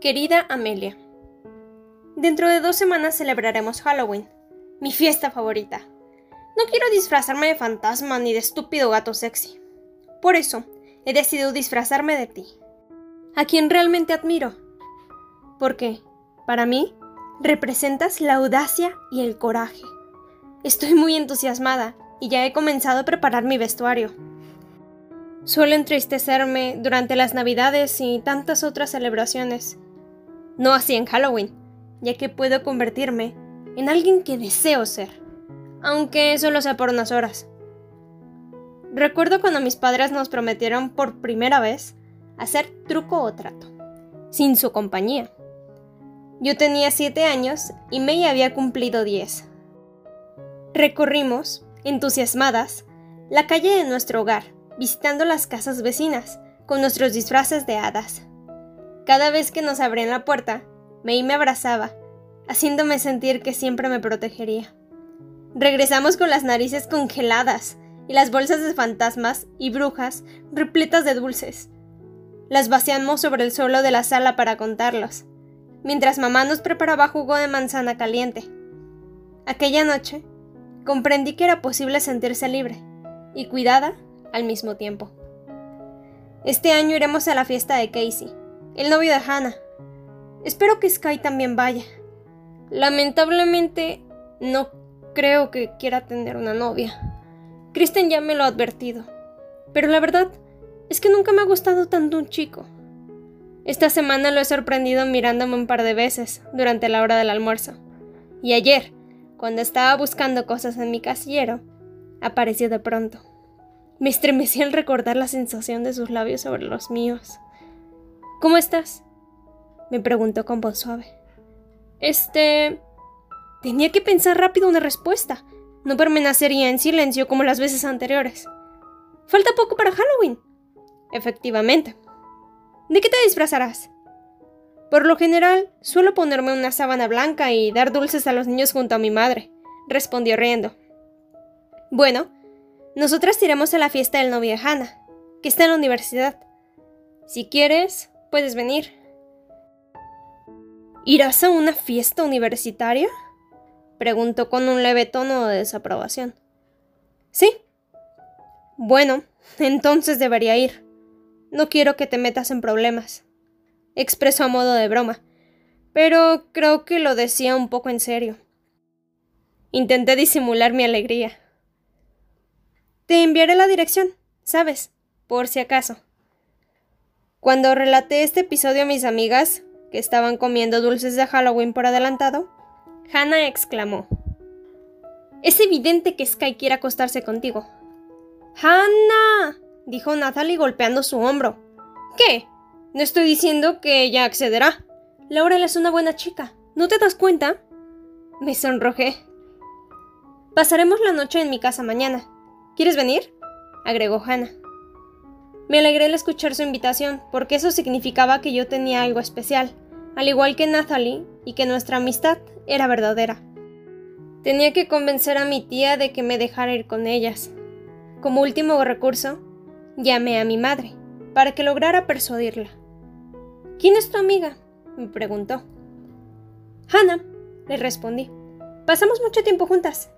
Querida Amelia, dentro de dos semanas celebraremos Halloween, mi fiesta favorita. No quiero disfrazarme de fantasma ni de estúpido gato sexy. Por eso, he decidido disfrazarme de ti, a quien realmente admiro. Porque, para mí, representas la audacia y el coraje. Estoy muy entusiasmada y ya he comenzado a preparar mi vestuario. Suelo entristecerme durante las Navidades y tantas otras celebraciones. No así en Halloween, ya que puedo convertirme en alguien que deseo ser, aunque solo sea por unas horas. Recuerdo cuando mis padres nos prometieron por primera vez hacer truco o trato, sin su compañía. Yo tenía siete años y May había cumplido diez. Recorrimos, entusiasmadas, la calle de nuestro hogar, visitando las casas vecinas, con nuestros disfraces de hadas. Cada vez que nos abrían la puerta, May me abrazaba, haciéndome sentir que siempre me protegería. Regresamos con las narices congeladas y las bolsas de fantasmas y brujas repletas de dulces. Las vaciamos sobre el suelo de la sala para contarlos, mientras mamá nos preparaba jugo de manzana caliente. Aquella noche, comprendí que era posible sentirse libre y cuidada al mismo tiempo. Este año iremos a la fiesta de Casey, el novio de Hannah. Espero que Sky también vaya. Lamentablemente, no creo que quiera tener una novia. Kristen ya me lo ha advertido. Pero la verdad es que nunca me ha gustado tanto un chico. Esta semana lo he sorprendido mirándome un par de veces durante la hora del almuerzo. Y ayer, cuando estaba buscando cosas en mi casillero, apareció de pronto. Me estremecí al recordar la sensación de sus labios sobre los míos. ¿Cómo estás? me preguntó con voz suave. Este... Tenía que pensar rápido una respuesta. No permanecería en silencio como las veces anteriores. Falta poco para Halloween. Efectivamente. ¿De qué te disfrazarás? Por lo general, suelo ponerme una sábana blanca y dar dulces a los niños junto a mi madre, respondió riendo. Bueno, nosotras iremos a la fiesta del novio de Hannah, que está en la universidad. Si quieres, puedes venir. ¿Irás a una fiesta universitaria? preguntó con un leve tono de desaprobación. Sí. Bueno, entonces debería ir. No quiero que te metas en problemas. Expresó a modo de broma, pero creo que lo decía un poco en serio. Intenté disimular mi alegría. Te enviaré la dirección, ¿sabes? Por si acaso. Cuando relaté este episodio a mis amigas, que estaban comiendo dulces de Halloween por adelantado, Hannah exclamó. Es evidente que Sky quiere acostarse contigo. ¡Hannah! dijo Natalie golpeando su hombro. ¿Qué? No estoy diciendo que ella accederá. Laurel es una buena chica. ¿No te das cuenta? Me sonrojé. Pasaremos la noche en mi casa mañana. ¿Quieres venir? agregó Hannah. Me alegré al escuchar su invitación, porque eso significaba que yo tenía algo especial, al igual que Natalie, y que nuestra amistad era verdadera. Tenía que convencer a mi tía de que me dejara ir con ellas. Como último recurso, Llamé a mi madre, para que lograra persuadirla. ¿Quién es tu amiga? me preguntó. Hannah, le respondí. Pasamos mucho tiempo juntas.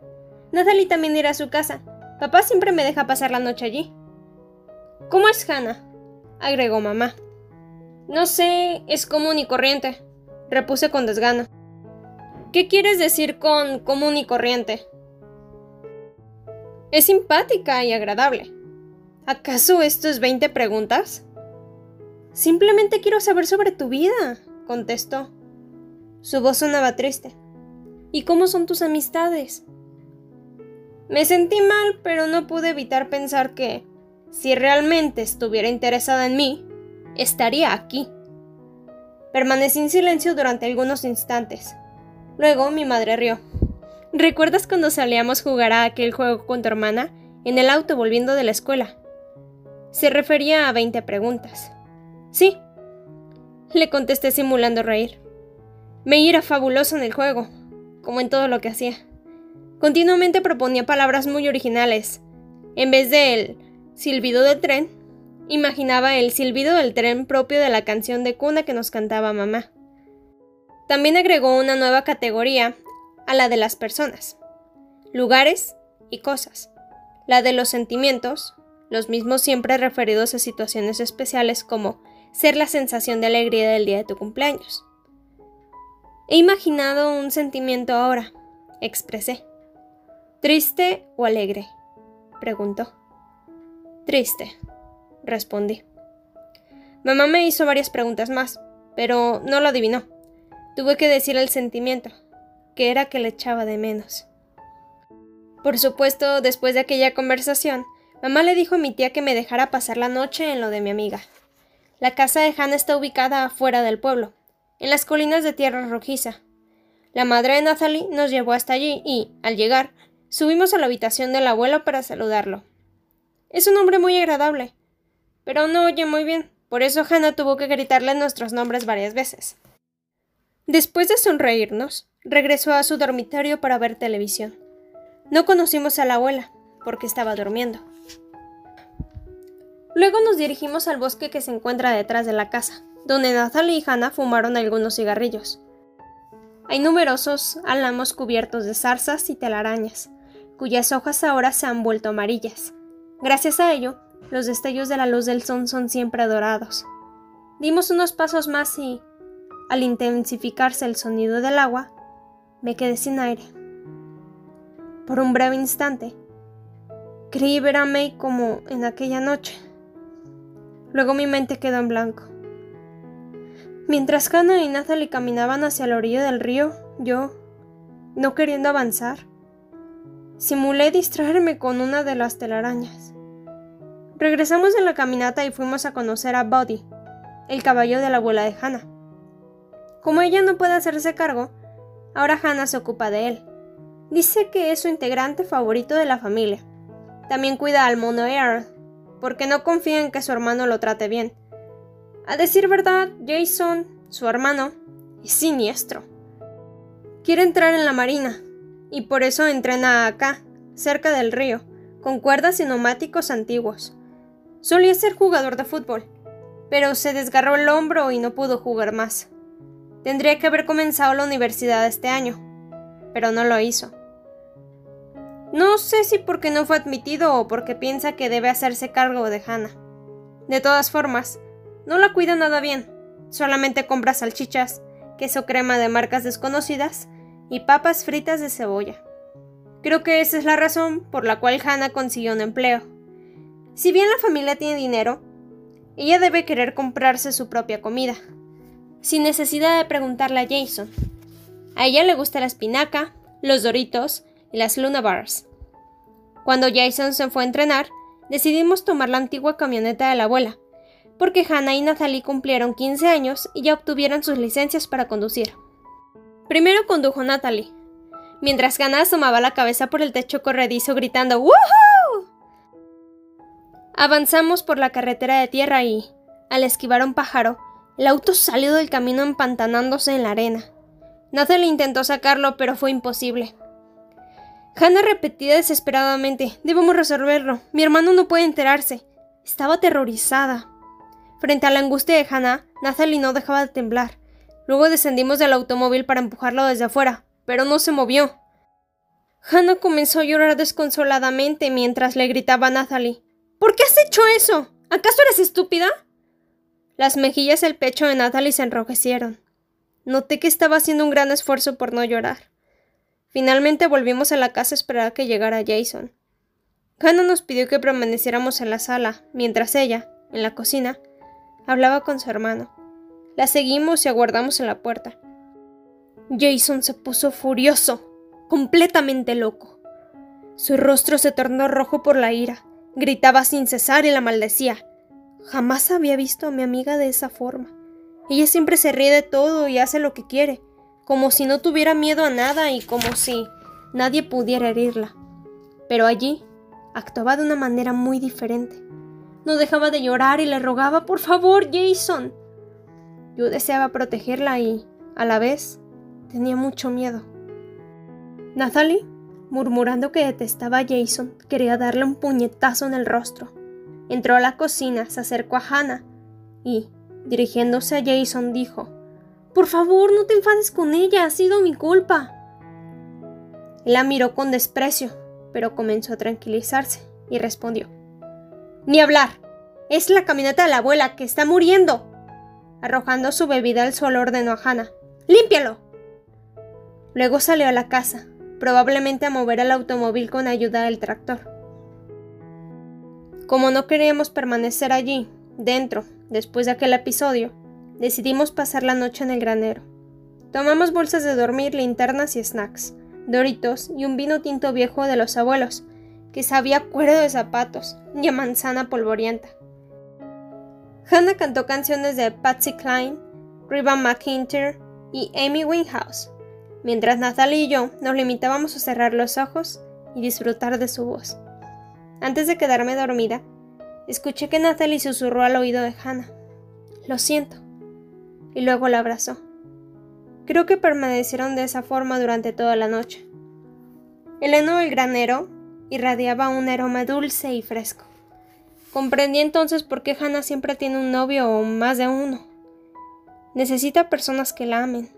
Natalie también irá a su casa. Papá siempre me deja pasar la noche allí. ¿Cómo es Hannah? agregó mamá. No sé, es común y corriente, repuse con desgano. ¿Qué quieres decir con común y corriente? Es simpática y agradable. ¿Acaso esto es 20 preguntas? Simplemente quiero saber sobre tu vida, contestó. Su voz sonaba triste. ¿Y cómo son tus amistades? Me sentí mal, pero no pude evitar pensar que, si realmente estuviera interesada en mí, estaría aquí. Permanecí en silencio durante algunos instantes. Luego mi madre rió. ¿Recuerdas cuando salíamos jugar a aquel juego con tu hermana en el auto volviendo de la escuela? Se refería a 20 preguntas. Sí, le contesté simulando reír. Me era fabuloso en el juego, como en todo lo que hacía. Continuamente proponía palabras muy originales. En vez del silbido del tren, Imaginaba el silbido del tren propio de la canción de cuna que nos cantaba mamá. También agregó una nueva categoría a la de las personas, lugares y cosas. La de los sentimientos, los mismos siempre referidos a situaciones especiales como ser la sensación de alegría del día de tu cumpleaños. He imaginado un sentimiento ahora, expresé. ¿Triste o alegre? preguntó. Triste, respondí. Mamá me hizo varias preguntas más, pero no lo adivinó. Tuve que decir el sentimiento, que era que le echaba de menos. Por supuesto, después de aquella conversación, mamá le dijo a mi tía que me dejara pasar la noche en lo de mi amiga. La casa de Hannah está ubicada afuera del pueblo, en las colinas de tierra rojiza. La madre de Nathalie nos llevó hasta allí y, al llegar, subimos a la habitación del abuelo para saludarlo. Es un hombre muy agradable, pero no oye muy bien, por eso Hannah tuvo que gritarle nuestros nombres varias veces. Después de sonreírnos, regresó a su dormitorio para ver televisión. No conocimos a la abuela, porque estaba durmiendo. Luego nos dirigimos al bosque que se encuentra detrás de la casa, donde Nathalie y Hannah fumaron algunos cigarrillos. Hay numerosos álamos cubiertos de zarzas y telarañas, cuyas hojas ahora se han vuelto amarillas. Gracias a ello, los destellos de la luz del sol son siempre dorados. Dimos unos pasos más y, al intensificarse el sonido del agua, me quedé sin aire. Por un breve instante, creí ver a May como en aquella noche. Luego mi mente quedó en blanco. Mientras Hannah y Nathalie caminaban hacia la orilla del río, yo, no queriendo avanzar, simulé distraerme con una de las telarañas. Regresamos de la caminata y fuimos a conocer a Buddy, el caballo de la abuela de Hannah. Como ella no puede hacerse cargo, ahora Hannah se ocupa de él. Dice que es su integrante favorito de la familia. También cuida al mono Earl, porque no confía en que su hermano lo trate bien. A decir verdad, Jason, su hermano, es siniestro. Quiere entrar en la marina, y por eso entrena acá, cerca del río, con cuerdas y neumáticos antiguos. Solía ser jugador de fútbol, pero se desgarró el hombro y no pudo jugar más. Tendría que haber comenzado la universidad este año, pero no lo hizo. No sé si porque no fue admitido o porque piensa que debe hacerse cargo de Hannah. De todas formas, no la cuida nada bien. Solamente compra salchichas, queso crema de marcas desconocidas y papas fritas de cebolla. Creo que esa es la razón por la cual Hannah consiguió un empleo. Si bien la familia tiene dinero, ella debe querer comprarse su propia comida, sin necesidad de preguntarle a Jason. A ella le gusta la espinaca, los doritos y las Luna Bars. Cuando Jason se fue a entrenar, decidimos tomar la antigua camioneta de la abuela, porque Hannah y Nathalie cumplieron 15 años y ya obtuvieron sus licencias para conducir. Primero condujo Natalie, mientras Hannah asomaba la cabeza por el techo corredizo gritando ¡Woohoo! Avanzamos por la carretera de tierra y, al esquivar un pájaro, el auto salió del camino empantanándose en la arena. Nathalie intentó sacarlo, pero fue imposible. Hannah repetía desesperadamente: Debemos resolverlo. Mi hermano no puede enterarse. Estaba aterrorizada. Frente a la angustia de Hannah, Nathalie no dejaba de temblar. Luego descendimos del automóvil para empujarlo desde afuera, pero no se movió. Hannah comenzó a llorar desconsoladamente mientras le gritaba a Nathalie: ¿Por qué has hecho eso? ¿Acaso eres estúpida? Las mejillas y el pecho de Nathalie se enrojecieron. Noté que estaba haciendo un gran esfuerzo por no llorar. Finalmente volvimos a la casa a esperar a que llegara Jason. Hannah nos pidió que permaneciéramos en la sala, mientras ella, en la cocina, Hablaba con su hermano. La seguimos y aguardamos en la puerta. Jason se puso furioso, completamente loco. Su rostro se tornó rojo por la ira, gritaba sin cesar y la maldecía. Jamás había visto a mi amiga de esa forma. Ella siempre se ríe de todo y hace lo que quiere, como si no tuviera miedo a nada y como si nadie pudiera herirla. Pero allí actuaba de una manera muy diferente. No dejaba de llorar y le rogaba, por favor, Jason. Yo deseaba protegerla y, a la vez, tenía mucho miedo. Nathalie, murmurando que detestaba a Jason, quería darle un puñetazo en el rostro, Entró a la cocina, se acercó a Hannah y, dirigiéndose a Jason, dijo, Por favor, no te enfades con ella, ha sido mi culpa. Él la miró con desprecio, pero comenzó a tranquilizarse y respondió, Ni hablar, es la camioneta de la abuela que está muriendo. Arrojando su bebida al suelo ordenó a Hannah, ¡Límpialo! Luego salió a la casa, probablemente a mover el automóvil con ayuda del tractor. Como no queríamos permanecer allí, dentro, después de aquel episodio, decidimos pasar la noche en el granero. Tomamos bolsas de dormir, linternas y snacks, doritos y un vino tinto viejo de los abuelos, que sabía cuero de zapatos y a manzana polvorienta. Hannah cantó canciones de Patsy Cline, Reba McIntyre y Amy Winehouse, mientras Natalie y yo nos limitábamos a cerrar los ojos y disfrutar de su voz. Antes de quedarme dormida, escuché que Natalie susurró al oído de Hannah. Lo siento. Y luego la abrazó. Creo que permanecieron de esa forma durante toda la noche. El heno del granero irradiaba un aroma dulce y fresco. Comprendí entonces por qué Hannah siempre tiene un novio o más de uno. Necesita personas que la amen,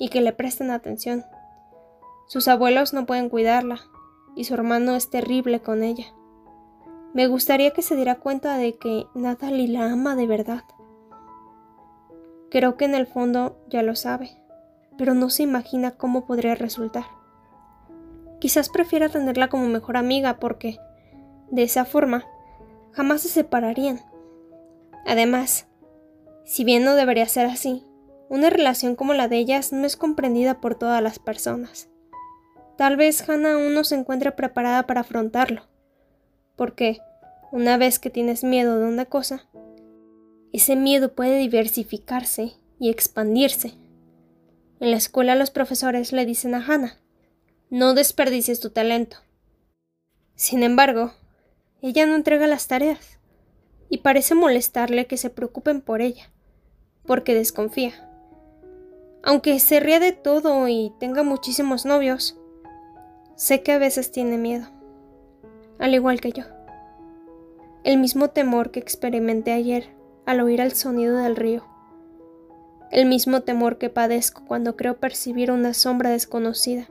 y que le presten atención. Sus abuelos no pueden cuidarla, y su hermano es terrible con ella. Me gustaría que se diera cuenta de que Natalie la ama de verdad. Creo que en el fondo ya lo sabe, pero no se imagina cómo podría resultar. Quizás prefiera tenerla como mejor amiga porque, de esa forma, jamás se separarían. Además, si bien no debería ser así, una relación como la de ellas no es comprendida por todas las personas. Tal vez Hannah aún no se encuentre preparada para afrontarlo, porque una vez que tienes miedo de una cosa, ese miedo puede diversificarse y expandirse. En la escuela los profesores le dicen a Hannah, no desperdicies tu talento. Sin embargo, ella no entrega las tareas, y parece molestarle que se preocupen por ella, porque desconfía. Aunque se ría de todo y tenga muchísimos novios, sé que a veces tiene miedo, al igual que yo. El mismo temor que experimenté ayer al oír el sonido del río. El mismo temor que padezco cuando creo percibir una sombra desconocida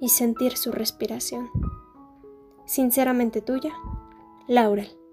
y sentir su respiración. Sinceramente tuya, Laurel.